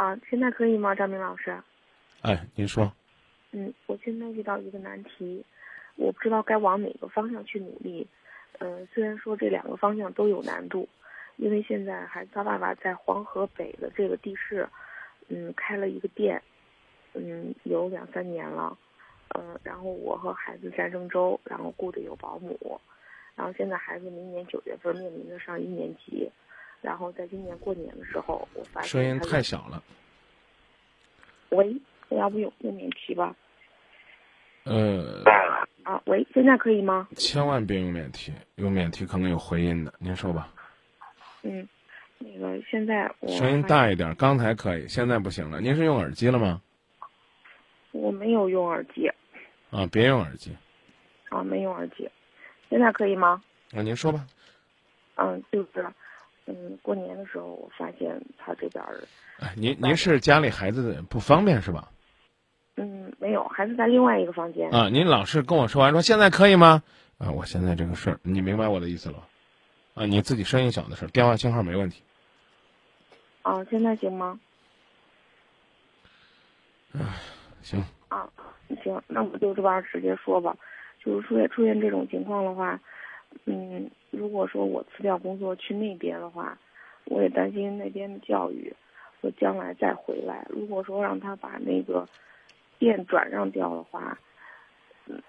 啊，现在可以吗，张明老师？哎，您说。嗯，我现在遇到一个难题，我不知道该往哪个方向去努力。嗯，虽然说这两个方向都有难度，因为现在孩子他爸爸在黄河北的这个地市，嗯，开了一个店，嗯，有两三年了，嗯，然后我和孩子在郑州，然后雇的有保姆，然后现在孩子明年九月份面临着上一年级，然后在今年过年的时候，我发现声音太小了。喂，要不用用免提吧？呃。啊，喂，现在可以吗？千万别用免提，用免提可能有回音的。您说吧。嗯，那个现在我声音大一点，刚才可以，现在不行了。您是用耳机了吗？我没有用耳机。啊，别用耳机。啊，没用耳机，现在可以吗？啊，您说吧。嗯，就是，嗯，过年的时候我发现他这边儿。哎，您您是家里孩子不方便是吧？嗯，没有，孩子在另外一个房间。啊，您老是跟我说完说现在可以吗？啊，我现在这个事儿，你明白我的意思了？啊，你自己声音小的事儿，电话信号没问题。啊，现在行吗？啊，行。啊，行，那我就这边直接说吧，就是出现出现这种情况的话，嗯，如果说我辞掉工作去那边的话，我也担心那边的教育我将来再回来。如果说让他把那个。店转让掉的话，嗯，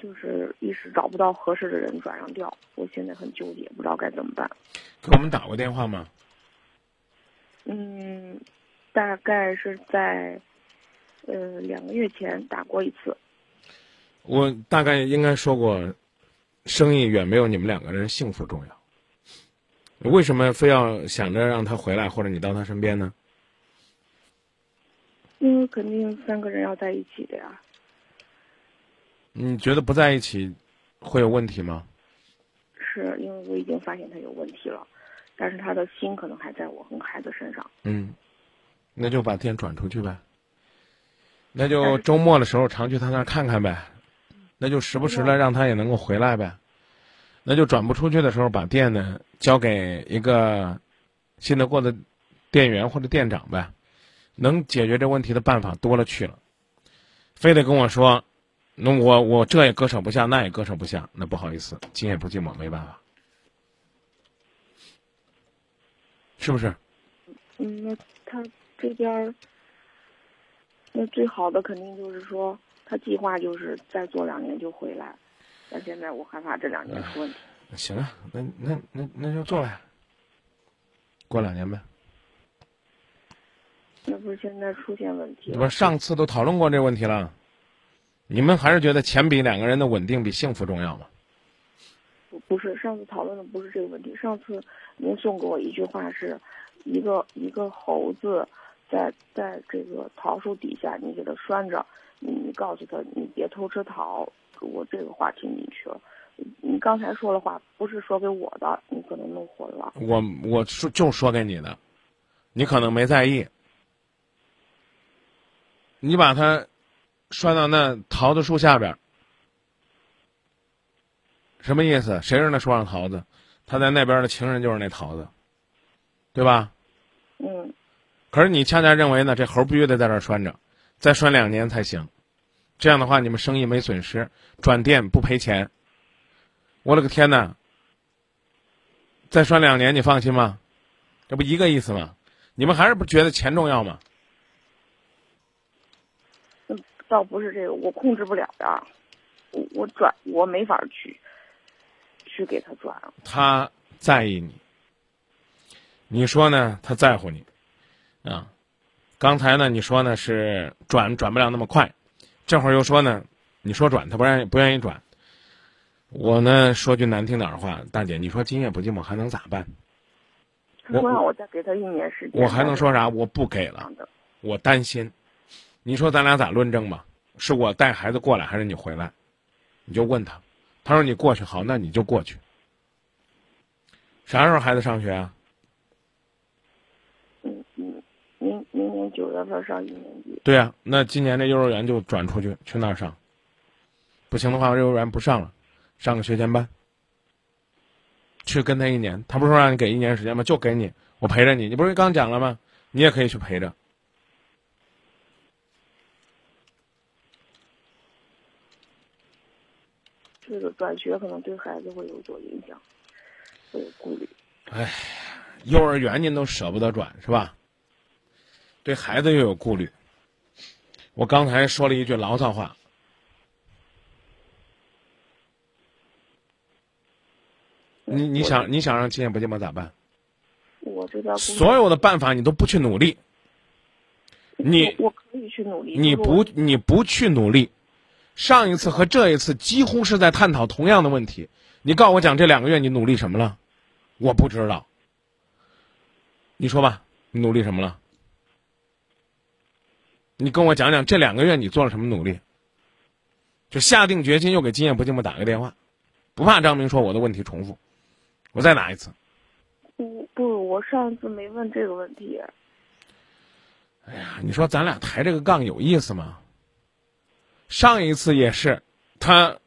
就是一时找不到合适的人转让掉，我现在很纠结，不知道该怎么办。给我们打过电话吗？嗯，大概是在呃两个月前打过一次。我大概应该说过，生意远没有你们两个人幸福重要。为什么非要想着让他回来，或者你到他身边呢？因为肯定三个人要在一起的呀。你觉得不在一起会有问题吗？是因为我已经发现他有问题了，但是他的心可能还在我和孩子身上。嗯，那就把店转出去呗。那就周末的时候常去他那儿看看呗。那就时不时的让他也能够回来呗。那就转不出去的时候，把店呢交给一个信得过的店员或者店长呗。能解决这问题的办法多了去了，非得跟我说，那我我这也割舍不下，那也割舍不下，那不好意思，今夜不寂寞，没办法，是不是？嗯，那他这边那最好的肯定就是说，他计划就是再做两年就回来，但现在我害怕这两年出问题。行啊，那那那那就做呗，过两年呗。那不是现在出现问题？不是上次都讨论过这个问题了，你们还是觉得钱比两个人的稳定比幸福重要吗？不不是，上次讨论的不是这个问题。上次您送给我一句话是，一个一个猴子在在这个桃树底下，你给它拴着，你你告诉他你别偷吃桃。我这个话听进去了。你刚才说的话不是说给我的，你可能弄混了。我我说就说给你的，你可能没在意。你把它拴到那桃子树下边，什么意思？谁是那树上桃子？他在那边的情人就是那桃子，对吧？嗯。可是你恰恰认为呢？这猴必须得在这拴着，再拴两年才行。这样的话，你们生意没损失，转店不赔钱。我勒个天呐！再拴两年，你放心吗？这不一个意思吗？你们还是不觉得钱重要吗？倒不是这个，我控制不了的，我我转我没法去，去给他转。他在意你，你说呢？他在乎你，啊，刚才呢？你说呢？是转转不了那么快，这会儿又说呢？你说转，他不愿意不愿意转。我呢，说句难听点的话，大姐，你说今夜不寂寞还能咋办？他说让我再给他一年时间。我还能说啥？我不给了，我担心。你说咱俩咋论证吧？是我带孩子过来，还是你回来？你就问他，他说你过去好，那你就过去。啥时候孩子上学啊？嗯嗯，明明九月份上一年级。对呀，那今年这幼儿园就转出去，去那儿上。不行的话，幼儿园不上了，上个学前班，去跟他一年。他不是说让你给一年时间吗？就给你，我陪着你。你不是刚讲了吗？你也可以去陪着。这个转学可能对孩子会有所影响，有顾虑。哎，幼儿园您都舍不得转是吧？对孩子又有顾虑。我刚才说了一句牢骚话。你你想你想让今夜不寂寞咋办？我这边所有的办法你都不去努力，你我可以去努力。你不你不去努力，上一次和这一次几乎是在探讨同样的问题。你告诉我讲这两个月你努力什么了？我不知道。你说吧，你努力什么了？你跟我讲讲这两个月你做了什么努力？就下定决心又给今夜不寂寞打个电话，不怕张明说我的问题重复。我再打一次。不不，我上次没问这个问题。哎呀，你说咱俩抬这个杠有意思吗？上一次也是，他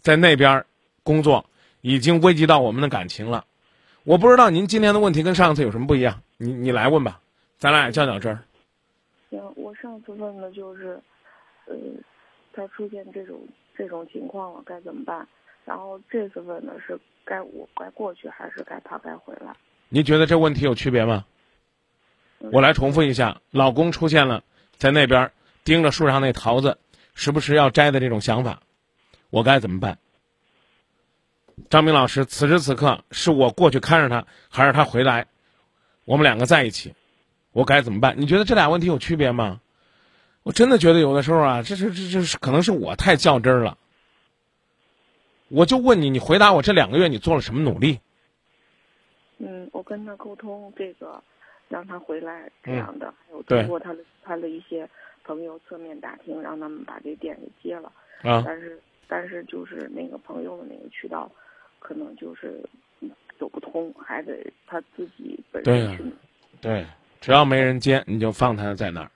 在那边工作，已经危及到我们的感情了。我不知道您今天的问题跟上次有什么不一样，你你来问吧，咱俩较较真儿。行，我上次问的就是，呃，他出现这种这种情况了该怎么办？然后这次问的是。该我该过去还是该他该回来？您觉得这问题有区别吗？我来重复一下：老公出现了在那边盯着树上那桃子，时不时要摘的这种想法，我该怎么办？张明老师，此时此刻是我过去看着他，还是他回来，我们两个在一起，我该怎么办？你觉得这俩问题有区别吗？我真的觉得有的时候啊，这是这这是可能是我太较真儿了。我就问你，你回答我这两个月你做了什么努力？嗯，我跟他沟通这个，让他回来这样的，还有通过他的他的一些朋友侧面打听，让他们把这店给接了。啊。但是但是就是那个朋友的那个渠道，可能就是走不通，还得他自己本身去。对，只要没人接，你就放他在那儿。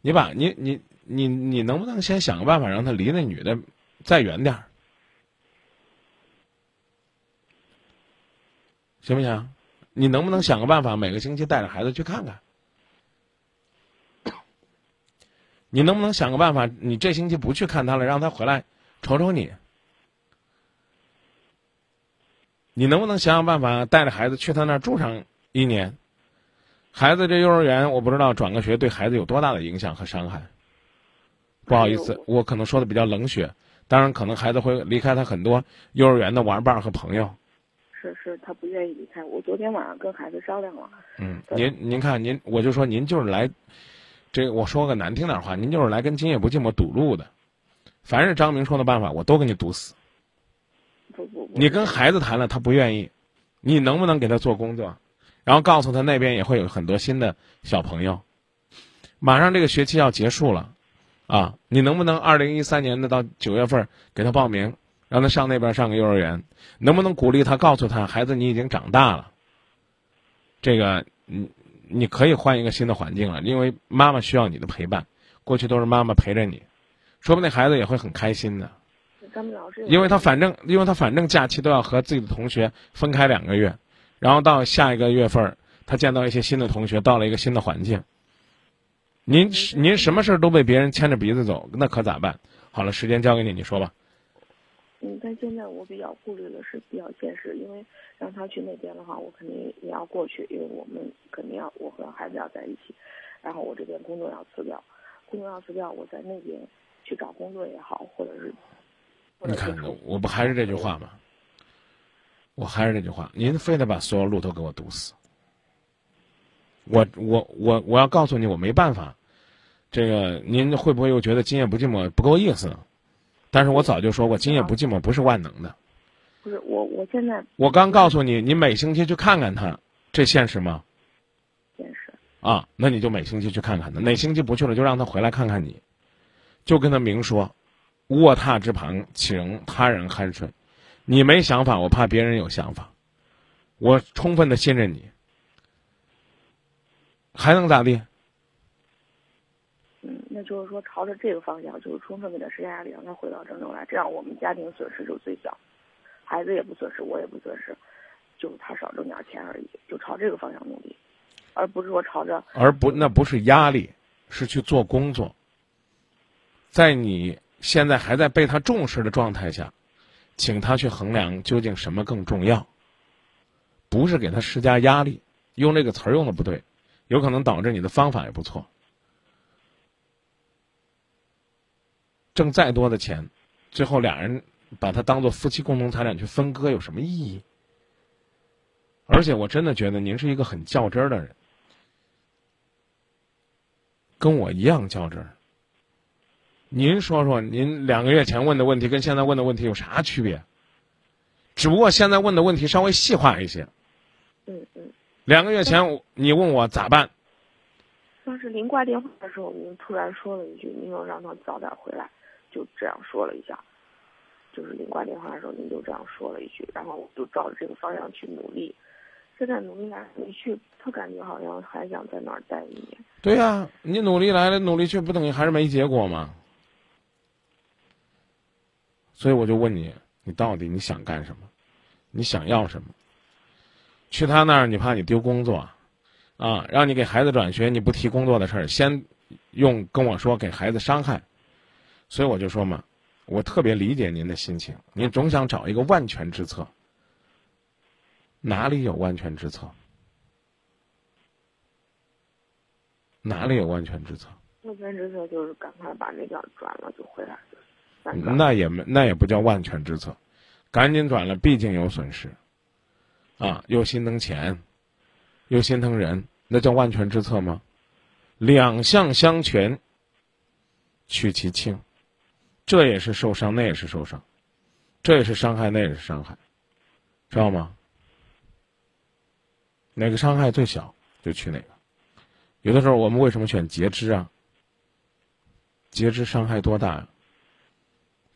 你把你你你你能不能先想个办法，让他离那女的再远点儿？行不行？你能不能想个办法，每个星期带着孩子去看看？你能不能想个办法，你这星期不去看他了，让他回来瞅瞅你？你能不能想想办法，带着孩子去他那儿住上一年？孩子这幼儿园，我不知道转个学对孩子有多大的影响和伤害。不好意思，我可能说的比较冷血。当然，可能孩子会离开他很多幼儿园的玩伴和朋友。是是，他不愿意离开。我昨天晚上跟孩子商量了。嗯，您您看您，我就说您就是来，这我说个难听点话，您就是来跟今夜不寂寞堵路的。凡是张明说的办法，我都给你堵死。不不不。你跟孩子谈了，他不愿意，你能不能给他做工作，然后告诉他那边也会有很多新的小朋友。马上这个学期要结束了，啊，你能不能二零一三年的到九月份给他报名？让他上那边上个幼儿园，能不能鼓励他？告诉他，孩子，你已经长大了。这个，你你可以换一个新的环境了，因为妈妈需要你的陪伴。过去都是妈妈陪着你，说不定孩子也会很开心的。因为他反正，因为他反正假期都要和自己的同学分开两个月，然后到下一个月份，他见到一些新的同学，到了一个新的环境。您您什么事儿都被别人牵着鼻子走，那可咋办？好了，时间交给你，你说吧。嗯，但现在我比较顾虑的是比较现实，因为让他去那边的话，我肯定也要过去，因为我们肯定要我和孩子要在一起，然后我这边工作要辞掉，工作要辞掉，我在那边去找工作也好，或者是，你看，我不还是这句话吗？我还是那句话，您非得把所有路都给我堵死，我我我我要告诉你，我没办法，这个您会不会又觉得今夜不寂寞不够意思？但是我早就说过，今夜不寂寞不是万能的。不是我，我现在我刚告诉你，你每星期去看看他，这现实吗？现实。啊，那你就每星期去看看他，哪星期不去了，就让他回来看看你，就跟他明说，卧榻之旁岂容他人酣睡？你没想法，我怕别人有想法，我充分的信任你，还能咋地？嗯那就是说，朝着这个方向，就是充分给他施加压力，让他回到郑州来，这样我们家庭损失就最小，孩子也不损失，我也不损失，就他少挣点钱而已，就朝这个方向努力，而不是说朝着。而不，那不是压力，是去做工作。在你现在还在被他重视的状态下，请他去衡量究竟什么更重要，不是给他施加压力，用这个词儿用的不对，有可能导致你的方法也不错。挣再多的钱，最后俩人把它当做夫妻共同财产去分割有什么意义？而且我真的觉得您是一个很较真儿的人，跟我一样较真儿。您说说，您两个月前问的问题跟现在问的问题有啥区别？只不过现在问的问题稍微细化一些。嗯嗯。两个月前你问我咋办？当时您挂电话的时候，您突然说了一句：“您要让他早点回来。”就这样说了一下，就是您挂电话的时候，您就这样说了一句，然后我就照着这个方向去努力。现在努力来努力去，他感觉好像还想在那儿待一年。对呀，你努力来了，努力去，不等于还是没结果吗？所以我就问你，你到底你想干什么？你想要什么？去他那儿，你怕你丢工作，啊，让你给孩子转学，你不提工作的事儿，先用跟我说给孩子伤害。所以我就说嘛，我特别理解您的心情，您总想找一个万全之策。哪里有万全之策？哪里有万全之策？万全之策就是赶快把那边转了就回来。那也没，那也不叫万全之策，赶紧转了，毕竟有损失。啊，又心疼钱，又心疼人，那叫万全之策吗？两项相权，取其轻。这也是受伤，那也是受伤，这也是伤害，那也是伤害，知道吗？哪个伤害最小就去哪个。有的时候我们为什么选截肢啊？截肢伤害多大呀？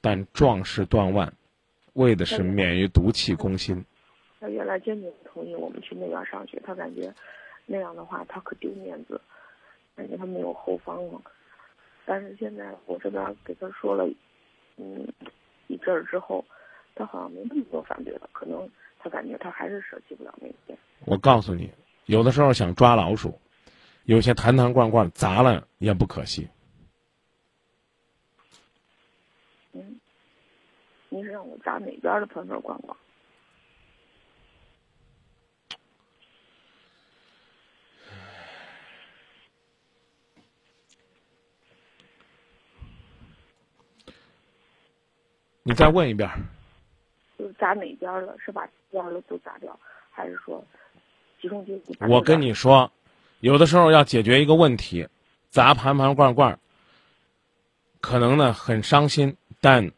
但壮士断腕，为的是免于毒气攻心。他原来坚决不同意我们去那边上学，他感觉那样的话他可丢面子，感觉他没有后方了。但是现在我这边给他说了，嗯，一阵儿之后，他好像没那么多反对了。可能他感觉他还是舍弃不了那边。我告诉你，有的时候想抓老鼠，有些坛坛罐罐砸了也不可惜。嗯，你是让我砸哪边的盆盆罐罐？你再问一遍，就砸哪边了？是把边了都砸掉，还是说集中精力？我跟你说，有的时候要解决一个问题，砸盘盘罐罐，可能呢很伤心，但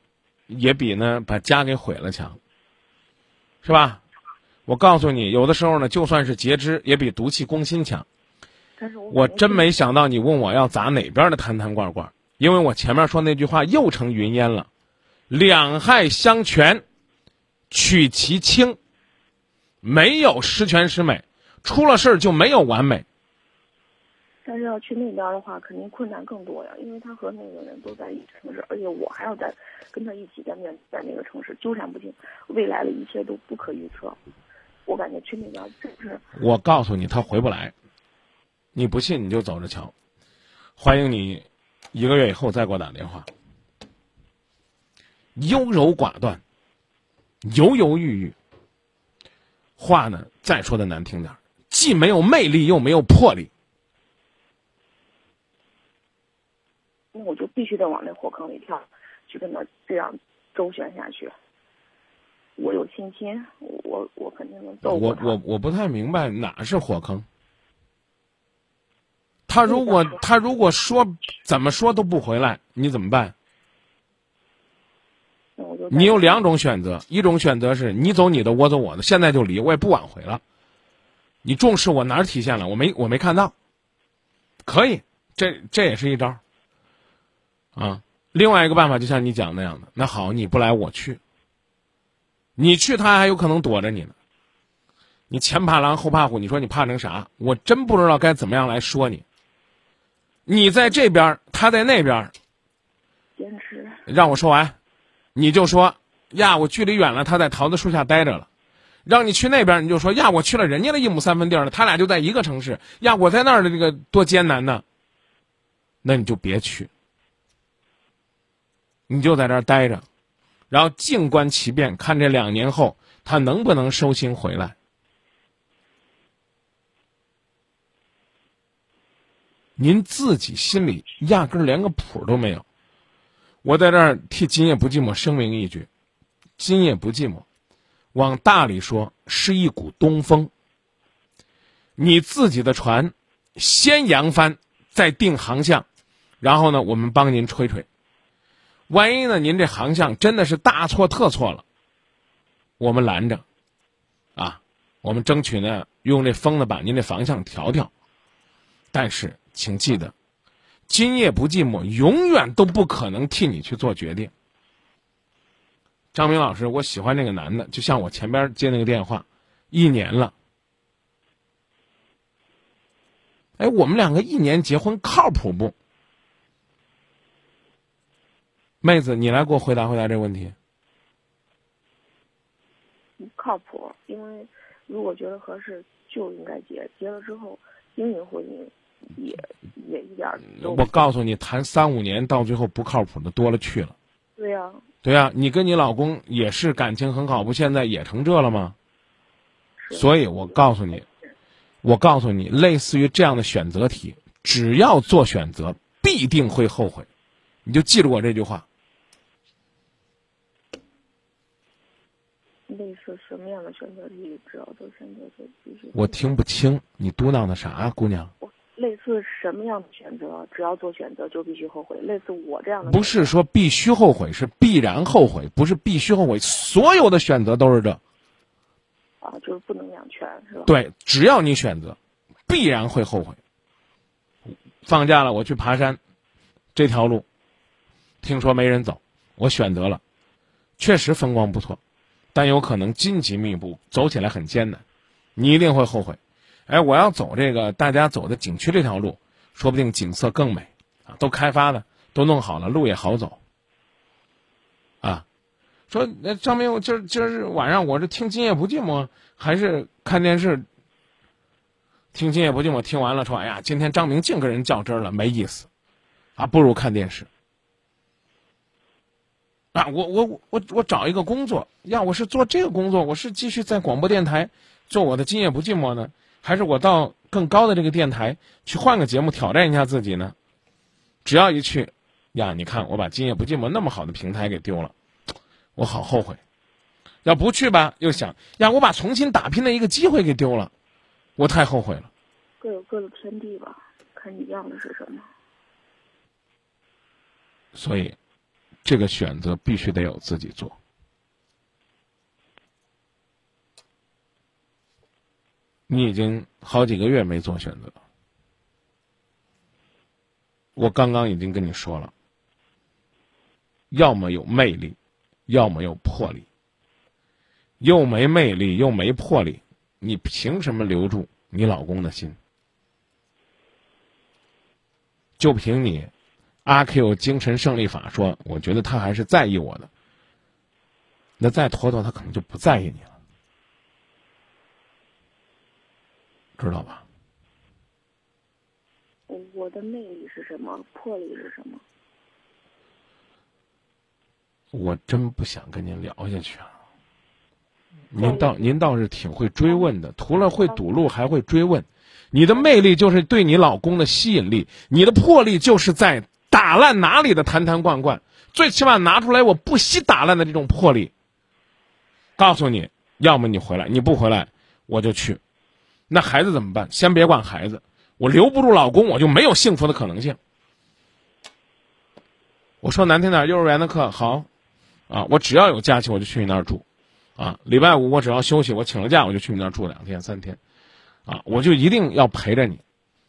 也比呢把家给毁了强，是吧？我告诉你，有的时候呢，就算是截肢，也比毒气攻心强。但是我我真没想到你问我要砸哪边的坛坛罐罐，因为我前面说那句话又成云烟了。两害相权，取其轻。没有十全十美，出了事儿就没有完美。但是要去那边的话，肯定困难更多呀，因为他和那个人都在一个城市，而且我还要在跟他一起在面在那个城市纠缠不清，未来的一切都不可预测。我感觉去那边真是……我告诉你，他回不来。你不信你就走着瞧。欢迎你，一个月以后再给我打电话。优柔寡断，犹犹豫豫，话呢再说的难听点既没有魅力又没有魄力。那我就必须得往那火坑里跳，去跟他这样周旋下去。我有信心，我我肯定能斗过我我我不太明白哪是火坑。他如果他如果说怎么说都不回来，你怎么办？你有两种选择，一种选择是你走你的，我走我的，现在就离，我也不挽回了。你重视我哪儿体现了？我没我没看到。可以，这这也是一招。啊，另外一个办法就像你讲那样的，那好，你不来我去。你去他还有可能躲着你呢。你前怕狼后怕虎，你说你怕成啥？我真不知道该怎么样来说你。你在这边，他在那边。坚持。让我说完。你就说呀，我距离远了，他在桃子树下待着了。让你去那边，你就说呀，我去了人家的一亩三分地了，他俩就在一个城市呀，我在那儿的这个多艰难呢。那你就别去，你就在这儿待着，然后静观其变，看这两年后他能不能收心回来。您自己心里压根儿连个谱都没有。我在这儿替今夜不寂寞声明一句：今夜不寂寞，往大里说是一股东风。你自己的船先扬帆，再定航向，然后呢，我们帮您吹吹。万一呢，您这航向真的是大错特错了，我们拦着，啊，我们争取呢用这风呢把您这方向调调。但是。请记得，今夜不寂寞，永远都不可能替你去做决定。张明老师，我喜欢那个男的，就像我前边接那个电话，一年了。哎，我们两个一年结婚靠谱不？妹子，你来给我回答回答这个问题。不靠谱，因为如果觉得合适，就应该结。结了之后，经营婚姻。也也一点儿。我告诉你，谈三五年到最后不靠谱的多了去了。对呀。对呀，你跟你老公也是感情很好，不现在也成这了吗？所以我告诉你，我告诉你，类似于这样的选择题，只要做选择，必定会后悔。你就记住我这句话。类似什么样的选择题，只要做选择题必须。我听不清你嘟囔的啥，姑娘。类似什么样的选择，只要做选择就必须后悔。类似我这样的，不是说必须后悔，是必然后悔，不是必须后悔。所有的选择都是这。啊，就是不能两全，是吧？对，只要你选择，必然会后悔。放假了，我去爬山，这条路，听说没人走，我选择了，确实风光不错，但有可能荆棘密布，走起来很艰难，你一定会后悔。哎，我要走这个大家走的景区这条路，说不定景色更美，啊，都开发了，都弄好了，路也好走。啊，说那张明，我今儿今儿晚上我是听《今夜不寂寞》，还是看电视？听《今夜不寂寞》，听完了说，哎呀，今天张明净跟人较真了，没意思，啊，不如看电视。啊，我我我我找一个工作，呀，我是做这个工作，我是继续在广播电台做我的《今夜不寂寞》呢。还是我到更高的这个电台去换个节目挑战一下自己呢？只要一去，呀，你看我把今夜不寂寞那么好的平台给丢了，我好后悔。要不去吧，又想呀，我把重新打拼的一个机会给丢了，我太后悔了。各有各的天地吧，看你要的是什么。所以，这个选择必须得有自己做。你已经好几个月没做选择，我刚刚已经跟你说了，要么有魅力，要么有魄力。又没魅力又没魄力，你凭什么留住你老公的心？就凭你阿 Q 精神胜利法说，我觉得他还是在意我的。那再拖拖，他可能就不在意你了。知道吧？我的魅力是什么？魄力是什么？我真不想跟您聊下去啊！您倒您倒是挺会追问的，除了会堵路还会追问。你的魅力就是对你老公的吸引力，你的魄力就是在打烂哪里的坛坛罐罐，最起码拿出来我不惜打烂的这种魄力。告诉你，要么你回来，你不回来，我就去。那孩子怎么办？先别管孩子，我留不住老公，我就没有幸福的可能性。我说难听点，幼儿园的课好，啊，我只要有假期我就去你那儿住，啊，礼拜五我只要休息，我请了假我就去你那儿住两天三天，啊，我就一定要陪着你，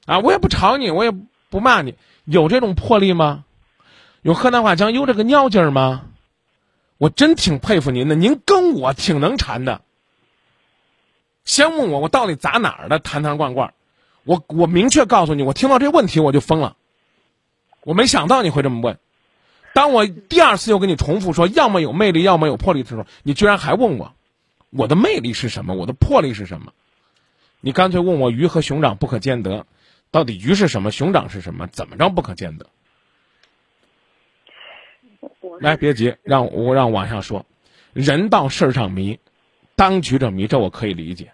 啊，我也不吵你，我也不骂你，有这种魄力吗？有河南话讲有这个尿劲儿吗？我真挺佩服您的，您跟我挺能缠的。先问我我到底砸哪儿的坛坛罐罐，我我明确告诉你，我听到这问题我就疯了，我没想到你会这么问。当我第二次又跟你重复说，要么有魅力，要么有魄力的时候，你居然还问我，我的魅力是什么？我的魄力是什么？你干脆问我鱼和熊掌不可兼得，到底鱼是什么？熊掌是什么？怎么着不可兼得？来，别急，让我让往下说。人到事儿上迷，当局者迷，这我可以理解。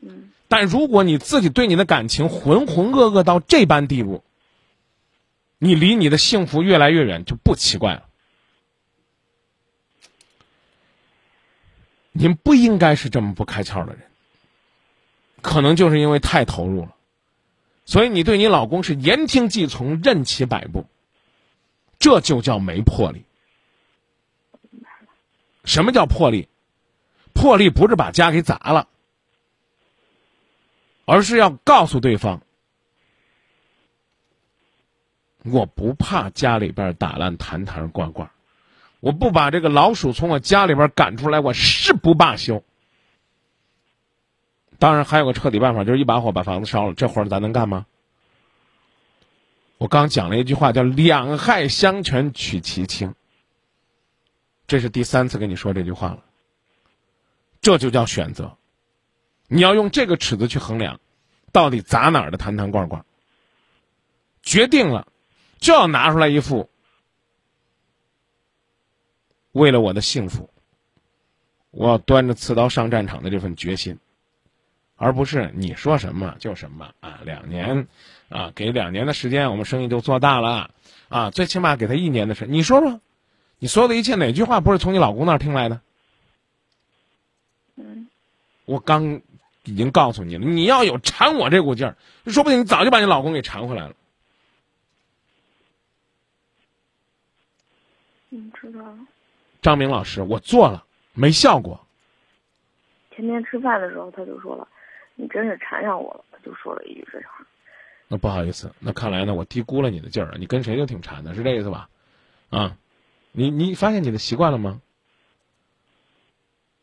嗯。但如果你自己对你的感情浑浑噩噩到这般地步，你离你的幸福越来越远，就不奇怪了。您不应该是这么不开窍的人，可能就是因为太投入了，所以你对你老公是言听计从、任其摆布，这就叫没魄力。什么叫魄力？魄力不是把家给砸了，而是要告诉对方：我不怕家里边打烂坛坛罐罐。我不把这个老鼠从我家里边赶出来，我誓不罢休。当然，还有个彻底办法，就是一把火把房子烧了。这活儿咱能干吗？我刚讲了一句话，叫“两害相权取其轻”。这是第三次跟你说这句话了。这就叫选择，你要用这个尺子去衡量，到底砸哪儿的坛坛罐罐。决定了，就要拿出来一副。为了我的幸福，我要端着刺刀上战场的这份决心，而不是你说什么就什么啊！两年，啊，给两年的时间，我们生意就做大了，啊，最起码给他一年的时间。你说说，你所有的一切哪句话不是从你老公那儿听来的？嗯，我刚已经告诉你了，你要有缠我这股劲儿，说不定你早就把你老公给缠回来了。嗯，知道了。张明老师，我做了，没效果。前天吃饭的时候，他就说了：“你真是缠上我了。”他就说了一句这话。那不好意思，那看来呢，我低估了你的劲儿。你跟谁都挺缠的，是这意思吧？啊，你你发现你的习惯了吗？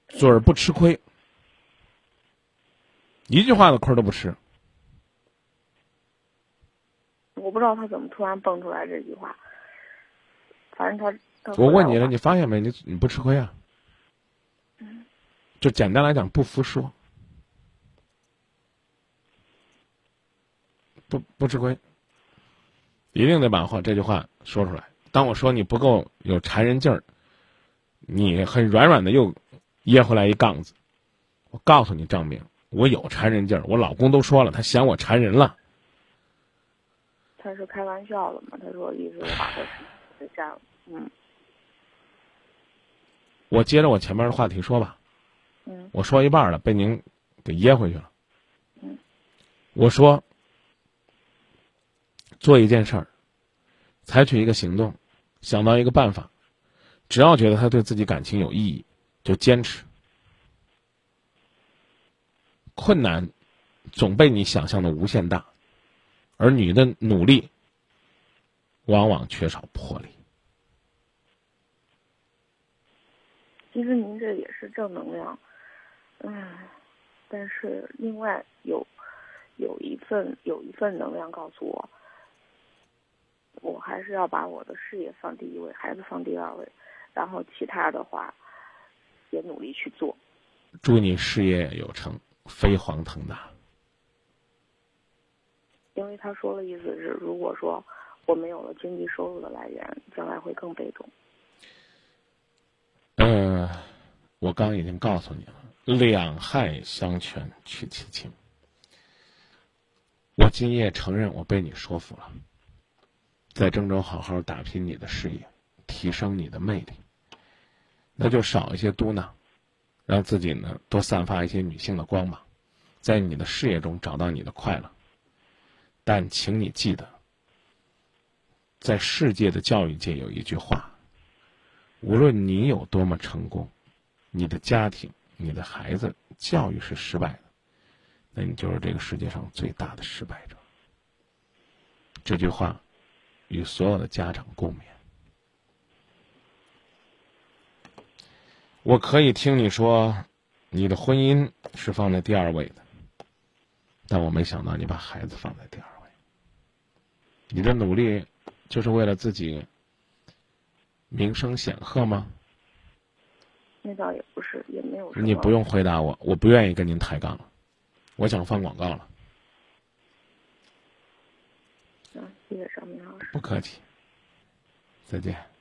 嘴儿不吃亏，一句话的亏都不吃。我不知道他怎么突然蹦出来这句话。反正他。我问你了，你发现没？你你不吃亏啊？嗯，就简单来讲，不服输，不不吃亏，一定得把话这句话说出来。当我说你不够有缠人劲儿，你很软软的又噎回来一杠子。我告诉你，张明，我有缠人劲儿。我老公都说了，他嫌我缠人了。他是开玩笑的嘛？他说意思把他这样，嗯。我接着我前面的话题说吧，嗯，我说一半了，被您给噎回去了。嗯，我说，做一件事儿，采取一个行动，想到一个办法，只要觉得他对自己感情有意义，就坚持。困难总被你想象的无限大，而你的努力往往缺少魄力。其实您这也是正能量，嗯，但是另外有有一份有一份能量告诉我，我还是要把我的事业放第一位，孩子放第二位，然后其他的话也努力去做。祝你事业有成，飞黄腾达。因为他说的意思是，如果说我没有了经济收入的来源，将来会更被动。嗯，我刚已经告诉你了，两害相权取其轻。我今夜承认我被你说服了，在郑州好好打拼你的事业，提升你的魅力，那就少一些嘟囔，让自己呢多散发一些女性的光芒，在你的事业中找到你的快乐。但请你记得，在世界的教育界有一句话。无论你有多么成功，你的家庭、你的孩子教育是失败的，那你就是这个世界上最大的失败者。这句话与所有的家长共勉。我可以听你说，你的婚姻是放在第二位的，但我没想到你把孩子放在第二位。你的努力就是为了自己。名声显赫吗？那倒也不是，也没有。你不用回答我，我不愿意跟您抬杠了，我想放广告了。啊，谢谢张明老师。不客气，再见。